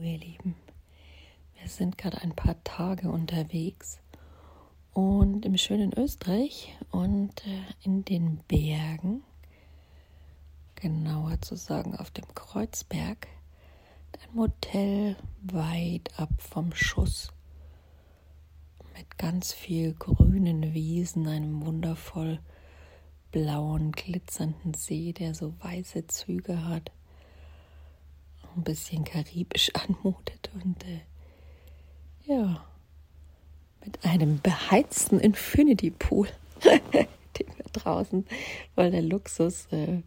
Ihr Lieben, wir sind gerade ein paar Tage unterwegs und im schönen Österreich und äh, in den Bergen, genauer zu sagen auf dem Kreuzberg, ein Motel weit ab vom Schuss. Mit ganz viel grünen Wiesen, einem wundervoll blauen, glitzernden See, der so weiße Züge hat ein bisschen karibisch anmutet und äh, ja, mit einem beheizten Infinity Pool, den wir draußen, weil der Luxus äh,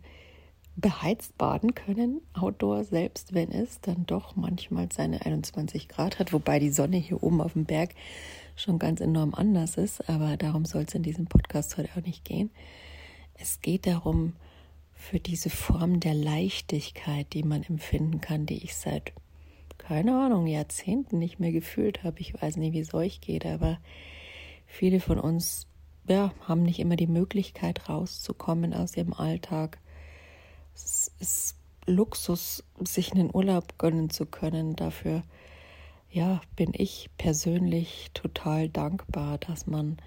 beheizt baden können, Outdoor, selbst wenn es dann doch manchmal seine 21 Grad hat, wobei die Sonne hier oben auf dem Berg schon ganz enorm anders ist, aber darum soll es in diesem Podcast heute auch nicht gehen. Es geht darum, für diese Form der Leichtigkeit, die man empfinden kann, die ich seit, keine Ahnung, Jahrzehnten nicht mehr gefühlt habe. Ich weiß nicht, wie es euch geht, aber viele von uns ja, haben nicht immer die Möglichkeit, rauszukommen aus ihrem Alltag. Es ist Luxus, sich einen Urlaub gönnen zu können. Dafür ja, bin ich persönlich total dankbar, dass man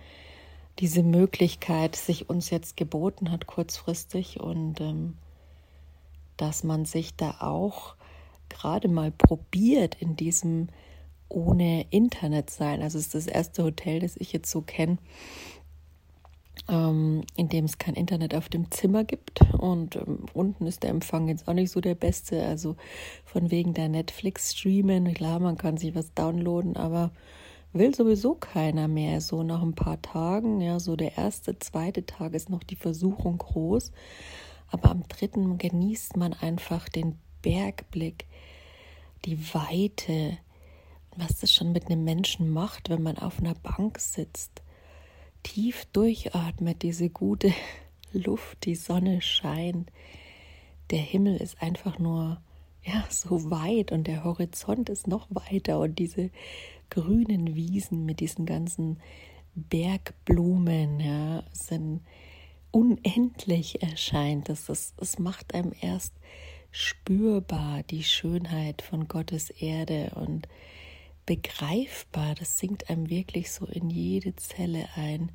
diese Möglichkeit sich uns jetzt geboten hat kurzfristig und ähm, dass man sich da auch gerade mal probiert in diesem ohne Internet sein. Also es ist das erste Hotel, das ich jetzt so kenne, ähm, in dem es kein Internet auf dem Zimmer gibt und ähm, unten ist der Empfang jetzt auch nicht so der beste. Also von wegen der Netflix-Streamen, klar, man kann sich was downloaden, aber will sowieso keiner mehr. So nach ein paar Tagen, ja, so der erste, zweite Tag ist noch die Versuchung groß. Aber am dritten genießt man einfach den Bergblick, die Weite, was das schon mit einem Menschen macht, wenn man auf einer Bank sitzt, tief durchatmet, diese gute Luft, die Sonne scheint. Der Himmel ist einfach nur ja so weit und der Horizont ist noch weiter und diese grünen Wiesen mit diesen ganzen Bergblumen, ja, sind unendlich erscheint. Das, das, das macht einem erst spürbar die Schönheit von Gottes Erde und begreifbar. Das sinkt einem wirklich so in jede Zelle ein,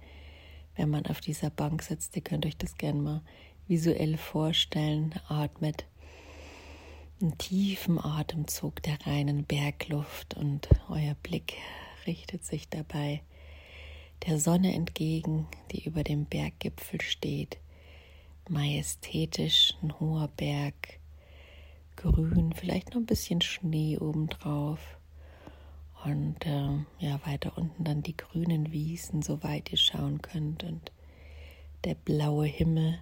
wenn man auf dieser Bank sitzt. Ihr könnt euch das gerne mal visuell vorstellen. Atmet einen tiefen Atemzug der reinen Bergluft und euer Blick richtet sich dabei der Sonne entgegen, die über dem Berggipfel steht. Majestätisch ein hoher Berg, grün, vielleicht noch ein bisschen Schnee obendrauf. Und äh, ja, weiter unten dann die grünen Wiesen, soweit ihr schauen könnt. Und der blaue Himmel.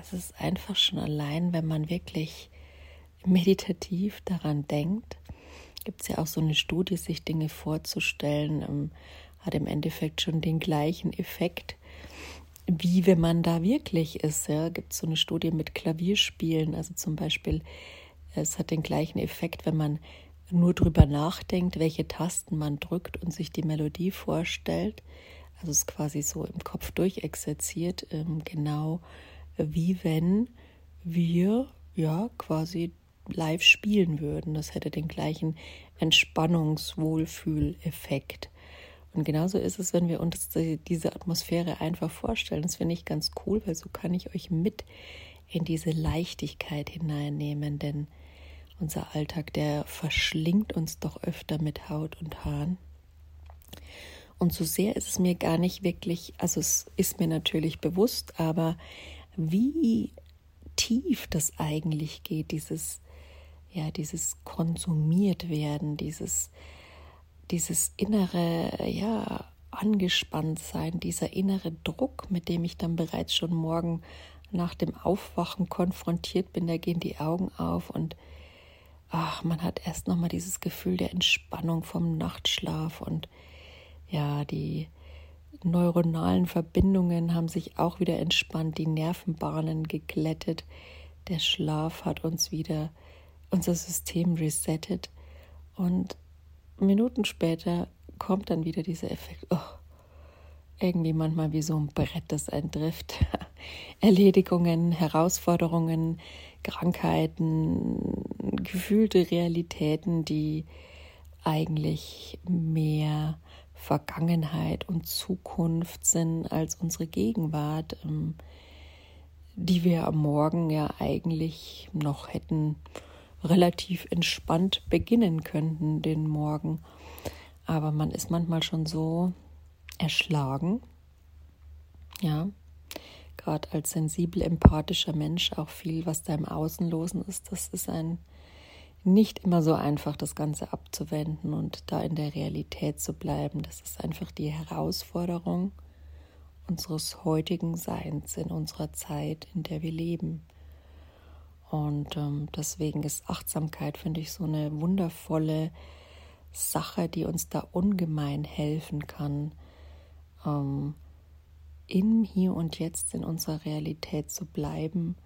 Es ist einfach schon allein, wenn man wirklich meditativ daran denkt, gibt es ja auch so eine Studie, sich Dinge vorzustellen, ähm, hat im Endeffekt schon den gleichen Effekt, wie wenn man da wirklich ist. Ja. Gibt es so eine Studie mit Klavierspielen, also zum Beispiel, es hat den gleichen Effekt, wenn man nur drüber nachdenkt, welche Tasten man drückt und sich die Melodie vorstellt. Also es ist quasi so im Kopf durchexerziert, ähm, genau wie wenn wir ja quasi live spielen würden. Das hätte den gleichen Entspannungswohlfühleffekt. Und genauso ist es, wenn wir uns diese Atmosphäre einfach vorstellen. Das finde ich ganz cool, weil so kann ich euch mit in diese Leichtigkeit hineinnehmen, denn unser Alltag, der verschlingt uns doch öfter mit Haut und Haaren. Und so sehr ist es mir gar nicht wirklich, also es ist mir natürlich bewusst, aber wie tief das eigentlich geht, dieses ja, dieses konsumiert werden, dieses, dieses innere, ja, angespannt sein, dieser innere Druck, mit dem ich dann bereits schon morgen nach dem Aufwachen konfrontiert bin, da gehen die Augen auf und ach, man hat erst nochmal dieses Gefühl der Entspannung vom Nachtschlaf und ja, die neuronalen Verbindungen haben sich auch wieder entspannt, die Nervenbahnen geglättet, der Schlaf hat uns wieder unser System resettet und Minuten später kommt dann wieder dieser Effekt, oh, irgendwie manchmal wie so ein Brett, das einen trifft. Erledigungen, Herausforderungen, Krankheiten, gefühlte Realitäten, die eigentlich mehr Vergangenheit und Zukunft sind als unsere Gegenwart, ähm, die wir am Morgen ja eigentlich noch hätten relativ entspannt beginnen könnten, den Morgen. Aber man ist manchmal schon so erschlagen, ja, gerade als sensibel, empathischer Mensch auch viel, was da im Außen losen ist, das ist ein nicht immer so einfach, das Ganze abzuwenden und da in der Realität zu bleiben. Das ist einfach die Herausforderung unseres heutigen Seins in unserer Zeit, in der wir leben. Und ähm, deswegen ist Achtsamkeit, finde ich, so eine wundervolle Sache, die uns da ungemein helfen kann, ähm, im Hier und Jetzt in unserer Realität zu bleiben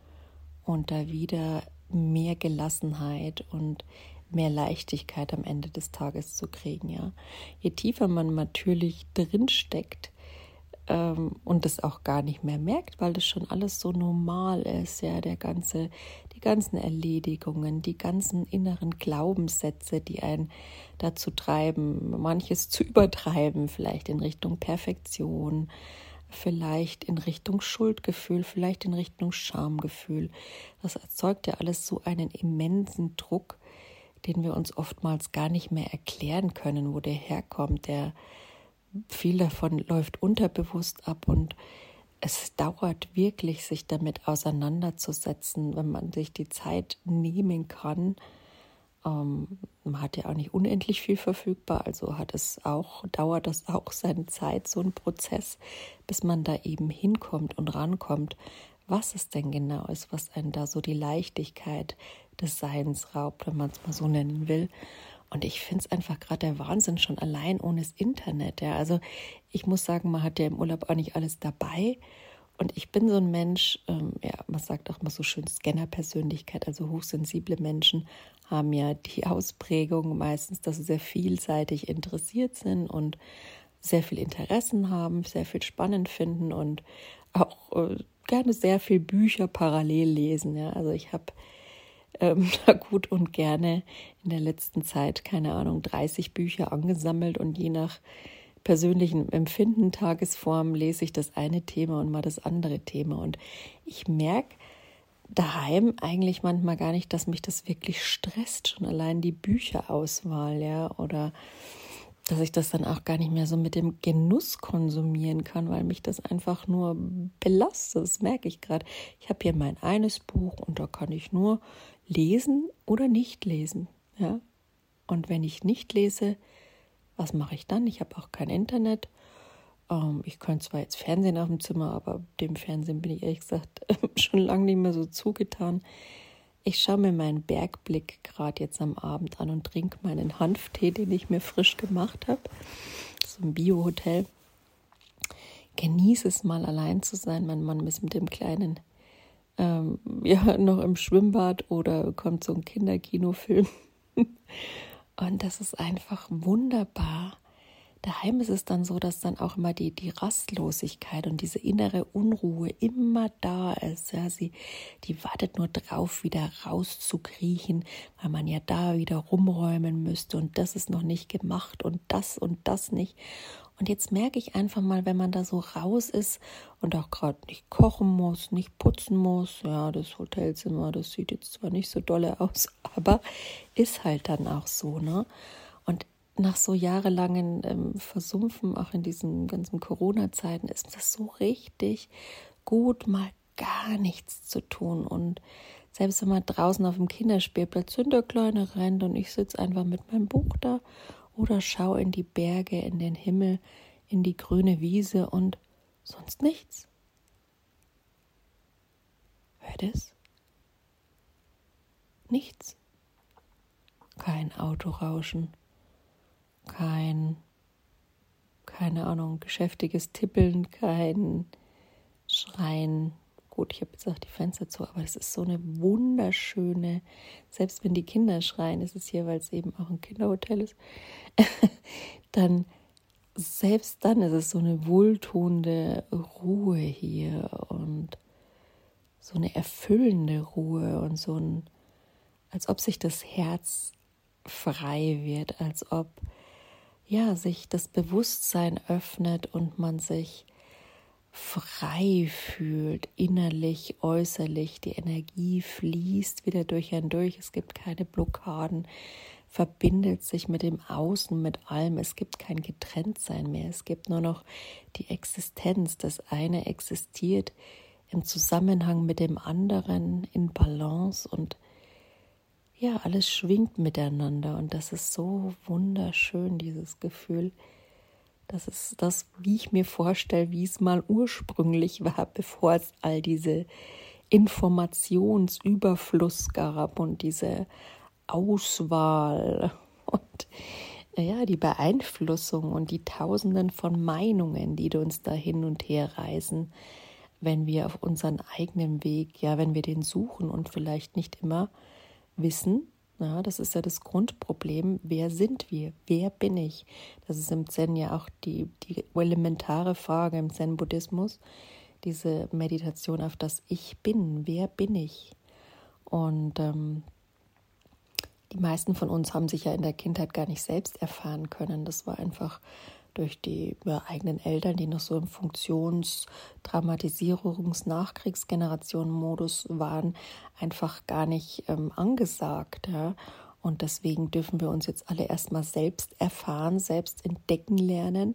und da wieder mehr Gelassenheit und mehr Leichtigkeit am Ende des Tages zu kriegen, ja. Je tiefer man natürlich drin steckt ähm, und das auch gar nicht mehr merkt, weil das schon alles so normal ist, ja, der ganze, die ganzen Erledigungen, die ganzen inneren Glaubenssätze, die einen dazu treiben, manches zu übertreiben, vielleicht in Richtung Perfektion, vielleicht in Richtung Schuldgefühl, vielleicht in Richtung Schamgefühl. Das erzeugt ja alles so einen immensen Druck, den wir uns oftmals gar nicht mehr erklären können, wo der herkommt. Der viel davon läuft unterbewusst ab und es dauert wirklich, sich damit auseinanderzusetzen, wenn man sich die Zeit nehmen kann, ähm, man hat ja auch nicht unendlich viel verfügbar, also hat es auch, dauert das auch seine Zeit, so ein Prozess, bis man da eben hinkommt und rankommt, was es denn genau ist, was einen da so die Leichtigkeit des Seins raubt, wenn man es mal so nennen will. Und ich finde es einfach gerade der Wahnsinn schon allein ohne das Internet. Ja. Also ich muss sagen, man hat ja im Urlaub auch nicht alles dabei. Und ich bin so ein Mensch, ähm, ja, man sagt auch immer so schön Scanner-Persönlichkeit, also hochsensible Menschen haben ja die Ausprägung meistens, dass sie sehr vielseitig interessiert sind und sehr viel Interessen haben, sehr viel spannend finden und auch äh, gerne sehr viel Bücher parallel lesen. Ja. Also ich habe ähm, gut und gerne in der letzten Zeit, keine Ahnung, 30 Bücher angesammelt und je nach persönlichen Empfinden, Tagesform lese ich das eine Thema und mal das andere Thema. Und ich merke daheim eigentlich manchmal gar nicht, dass mich das wirklich stresst, schon allein die Bücherauswahl, ja, oder dass ich das dann auch gar nicht mehr so mit dem Genuss konsumieren kann, weil mich das einfach nur belastet. Das merke ich gerade. Ich habe hier mein eines Buch und da kann ich nur lesen oder nicht lesen, ja. Und wenn ich nicht lese, was mache ich dann? Ich habe auch kein Internet. Ähm, ich könnte zwar jetzt Fernsehen auf dem Zimmer, aber dem Fernsehen bin ich ehrlich gesagt schon lange nicht mehr so zugetan. Ich schaue mir meinen Bergblick gerade jetzt am Abend an und trinke meinen Hanftee, den ich mir frisch gemacht habe. So ein Bio-Hotel. Genieße es mal allein zu sein. Mein Mann ist mit dem Kleinen ähm, ja noch im Schwimmbad oder kommt so ein Kinderkinofilm. Und das ist einfach wunderbar. Daheim ist es dann so, dass dann auch immer die, die Rastlosigkeit und diese innere Unruhe immer da ist. Ja, sie, die wartet nur drauf, wieder rauszukriechen, weil man ja da wieder rumräumen müsste und das ist noch nicht gemacht und das und das nicht. Und jetzt merke ich einfach mal, wenn man da so raus ist und auch gerade nicht kochen muss, nicht putzen muss, ja, das Hotelzimmer, das sieht jetzt zwar nicht so dolle aus, aber ist halt dann auch so, ne? Und nach so jahrelangen ähm, Versumpfen, auch in diesen ganzen Corona-Zeiten, ist das so richtig gut, mal gar nichts zu tun. Und selbst wenn man draußen auf dem Kinderspielplatz in der Kleine rennt und ich sitze einfach mit meinem Buch da oder schau in die Berge, in den Himmel, in die grüne Wiese und sonst nichts. Hört es? Nichts. Kein Autorauschen, kein, keine Ahnung, geschäftiges Tippeln, kein Schreien, gut, ich habe jetzt auch die Fenster zu, aber es ist so eine wunderschöne, selbst wenn die Kinder schreien, ist es hier, weil es eben auch ein Kinderhotel ist, dann selbst dann ist es so eine wohltuende Ruhe hier und so eine erfüllende Ruhe und so ein, als ob sich das Herz frei wird, als ob ja sich das Bewusstsein öffnet und man sich frei fühlt, innerlich, äußerlich, die Energie fließt wieder durch ein durch, es gibt keine Blockaden, verbindet sich mit dem Außen, mit allem, es gibt kein Getrenntsein mehr, es gibt nur noch die Existenz, das eine existiert im Zusammenhang mit dem anderen, in Balance und ja, alles schwingt miteinander und das ist so wunderschön, dieses Gefühl. Das ist das, wie ich mir vorstelle, wie es mal ursprünglich war, bevor es all diese Informationsüberfluss gab und diese Auswahl und ja, die Beeinflussung und die Tausenden von Meinungen, die uns da hin und her reisen, wenn wir auf unseren eigenen Weg, ja, wenn wir den suchen und vielleicht nicht immer wissen, ja, das ist ja das Grundproblem. Wer sind wir? Wer bin ich? Das ist im Zen ja auch die, die elementare Frage im Zen-Buddhismus. Diese Meditation auf das Ich bin. Wer bin ich? Und ähm, die meisten von uns haben sich ja in der Kindheit gar nicht selbst erfahren können. Das war einfach durch die eigenen Eltern, die noch so im Funktions-, Dramatisierungs-, Nachkriegsgenerationen-Modus waren, einfach gar nicht ähm, angesagt. Ja? Und deswegen dürfen wir uns jetzt alle erstmal selbst erfahren, selbst entdecken lernen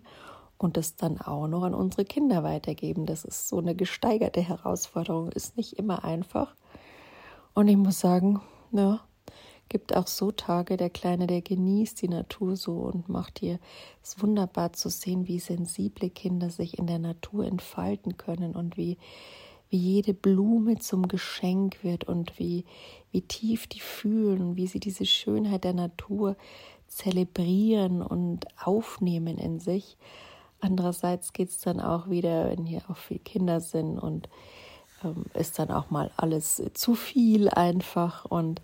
und das dann auch noch an unsere Kinder weitergeben. Das ist so eine gesteigerte Herausforderung, ist nicht immer einfach. Und ich muss sagen, ja, gibt auch so Tage, der Kleine, der genießt die Natur so und macht hier es wunderbar zu sehen, wie sensible Kinder sich in der Natur entfalten können und wie, wie jede Blume zum Geschenk wird und wie, wie tief die fühlen wie sie diese Schönheit der Natur zelebrieren und aufnehmen in sich. Andererseits geht es dann auch wieder, wenn hier auch viele Kinder sind und ähm, ist dann auch mal alles zu viel einfach und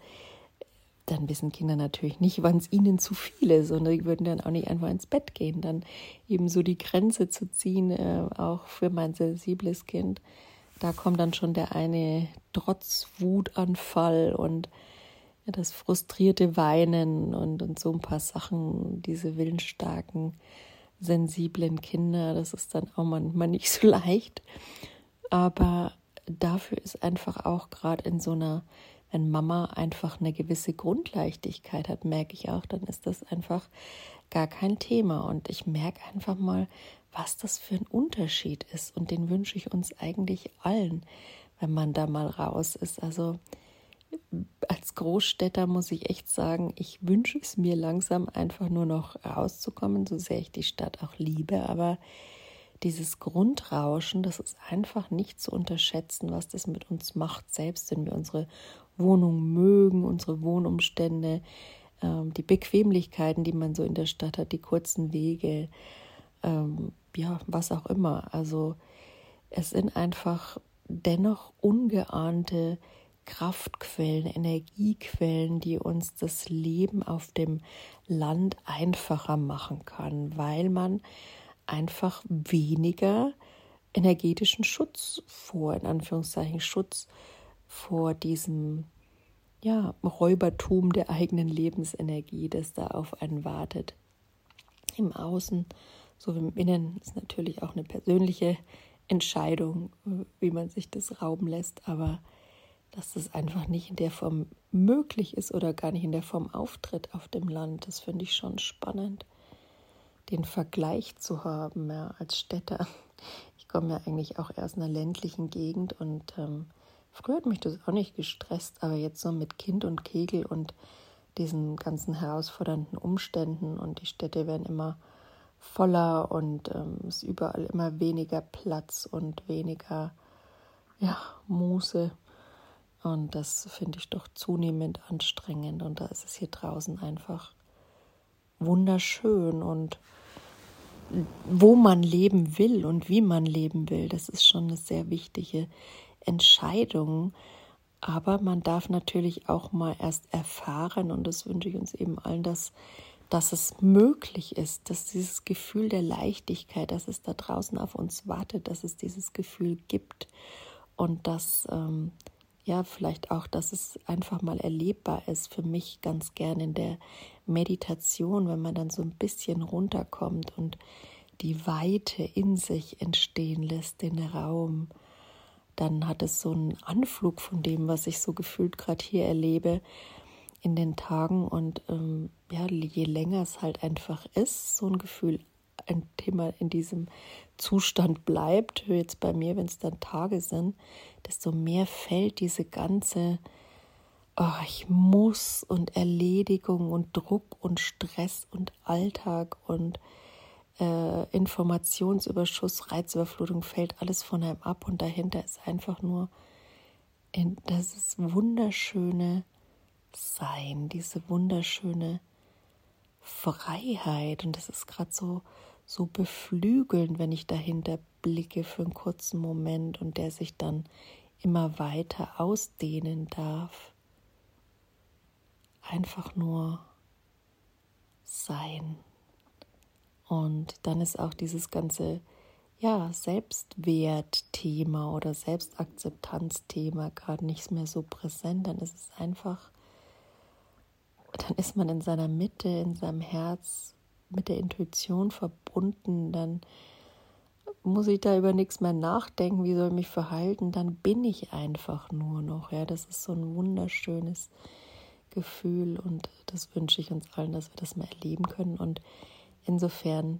dann wissen Kinder natürlich nicht, wann es ihnen zu viel ist und die würden dann auch nicht einfach ins Bett gehen. Dann eben so die Grenze zu ziehen, äh, auch für mein sensibles Kind. Da kommt dann schon der eine Trotzwutanfall und das frustrierte Weinen und, und so ein paar Sachen, diese willensstarken, sensiblen Kinder, das ist dann auch manchmal nicht so leicht. Aber dafür ist einfach auch gerade in so einer wenn Mama einfach eine gewisse Grundleichtigkeit hat, merke ich auch, dann ist das einfach gar kein Thema. Und ich merke einfach mal, was das für ein Unterschied ist. Und den wünsche ich uns eigentlich allen, wenn man da mal raus ist. Also als Großstädter muss ich echt sagen, ich wünsche es mir langsam einfach nur noch rauszukommen, so sehr ich die Stadt auch liebe. Aber dieses Grundrauschen, das ist einfach nicht zu unterschätzen, was das mit uns macht, selbst wenn wir unsere Wohnung mögen, unsere Wohnumstände, ähm, die Bequemlichkeiten, die man so in der Stadt hat, die kurzen Wege, ähm, ja, was auch immer. Also es sind einfach dennoch ungeahnte Kraftquellen, Energiequellen, die uns das Leben auf dem Land einfacher machen kann, weil man einfach weniger energetischen Schutz vor, in Anführungszeichen Schutz vor diesem ja, Räubertum der eigenen Lebensenergie, das da auf einen wartet. Im Außen so wie im Innen ist natürlich auch eine persönliche Entscheidung, wie man sich das rauben lässt, aber dass das einfach nicht in der Form möglich ist oder gar nicht in der Form auftritt auf dem Land, das finde ich schon spannend, den Vergleich zu haben ja, als Städter. Ich komme ja eigentlich auch aus einer ländlichen Gegend und ähm, Früher hat mich das auch nicht gestresst, aber jetzt so mit Kind und Kegel und diesen ganzen herausfordernden Umständen und die Städte werden immer voller und ähm, es ist überall immer weniger Platz und weniger ja, Muße. Und das finde ich doch zunehmend anstrengend. Und da ist es hier draußen einfach wunderschön und wo man leben will und wie man leben will, das ist schon eine sehr wichtige Entscheidung. Aber man darf natürlich auch mal erst erfahren, und das wünsche ich uns eben allen, dass, dass es möglich ist, dass dieses Gefühl der Leichtigkeit, dass es da draußen auf uns wartet, dass es dieses Gefühl gibt und dass ähm, ja vielleicht auch, dass es einfach mal erlebbar ist für mich ganz gern in der Meditation, wenn man dann so ein bisschen runterkommt und die Weite in sich entstehen lässt, den Raum, dann hat es so einen Anflug von dem, was ich so gefühlt gerade hier erlebe in den Tagen. Und ähm, ja, je länger es halt einfach ist, so ein Gefühl, ein Thema in diesem Zustand bleibt, jetzt bei mir, wenn es dann Tage sind, desto mehr fällt diese ganze oh, ich muss und Erledigung und Druck und Stress und Alltag und äh, Informationsüberschuss, Reizüberflutung fällt alles von einem ab und dahinter ist einfach nur in, das ist wunderschöne Sein, diese wunderschöne Freiheit und das ist gerade so so beflügelnd, wenn ich dahinter blicke für einen kurzen Moment und der sich dann immer weiter ausdehnen darf. Einfach nur sein. Und dann ist auch dieses ganze ja, Selbstwertthema oder Selbstakzeptanzthema gerade nicht mehr so präsent. Dann ist es einfach, dann ist man in seiner Mitte, in seinem Herz mit der Intuition verbunden. Dann muss ich da über nichts mehr nachdenken, wie soll ich mich verhalten, dann bin ich einfach nur noch. Ja, das ist so ein wunderschönes Gefühl und das wünsche ich uns allen, dass wir das mal erleben können. Und Insofern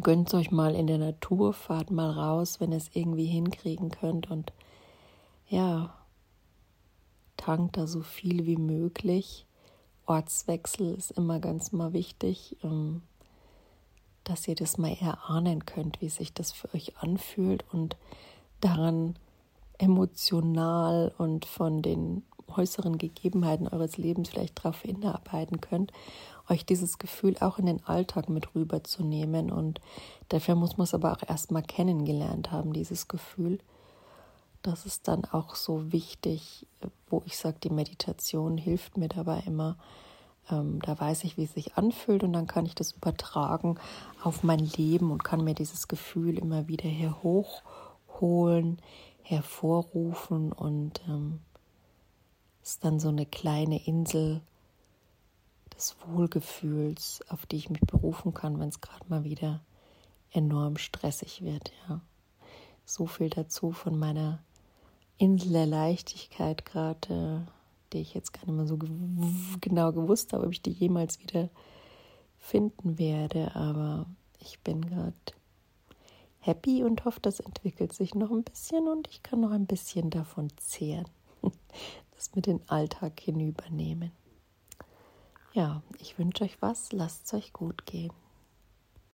gönnt euch mal in der Natur, fahrt mal raus, wenn ihr es irgendwie hinkriegen könnt und ja, tankt da so viel wie möglich. Ortswechsel ist immer ganz mal wichtig, ähm, dass ihr das mal erahnen könnt, wie sich das für euch anfühlt und daran emotional und von den äußeren Gegebenheiten eures Lebens vielleicht darauf hinarbeiten könnt euch dieses Gefühl auch in den Alltag mit rüberzunehmen. Und dafür muss man es aber auch erstmal kennengelernt haben, dieses Gefühl. Das ist dann auch so wichtig, wo ich sage, die Meditation hilft mir dabei immer. Ähm, da weiß ich, wie es sich anfühlt und dann kann ich das übertragen auf mein Leben und kann mir dieses Gefühl immer wieder hier hochholen, hervorrufen und ähm, ist dann so eine kleine Insel des Wohlgefühls, auf die ich mich berufen kann, wenn es gerade mal wieder enorm stressig wird. Ja. So viel dazu von meiner Insel der Leichtigkeit gerade, die ich jetzt gar nicht mehr so genau gewusst habe, ob ich die jemals wieder finden werde. Aber ich bin gerade happy und hoffe, das entwickelt sich noch ein bisschen und ich kann noch ein bisschen davon zehren, das mit den Alltag hinübernehmen. Ja, ich wünsche euch was, lasst es euch gut gehen.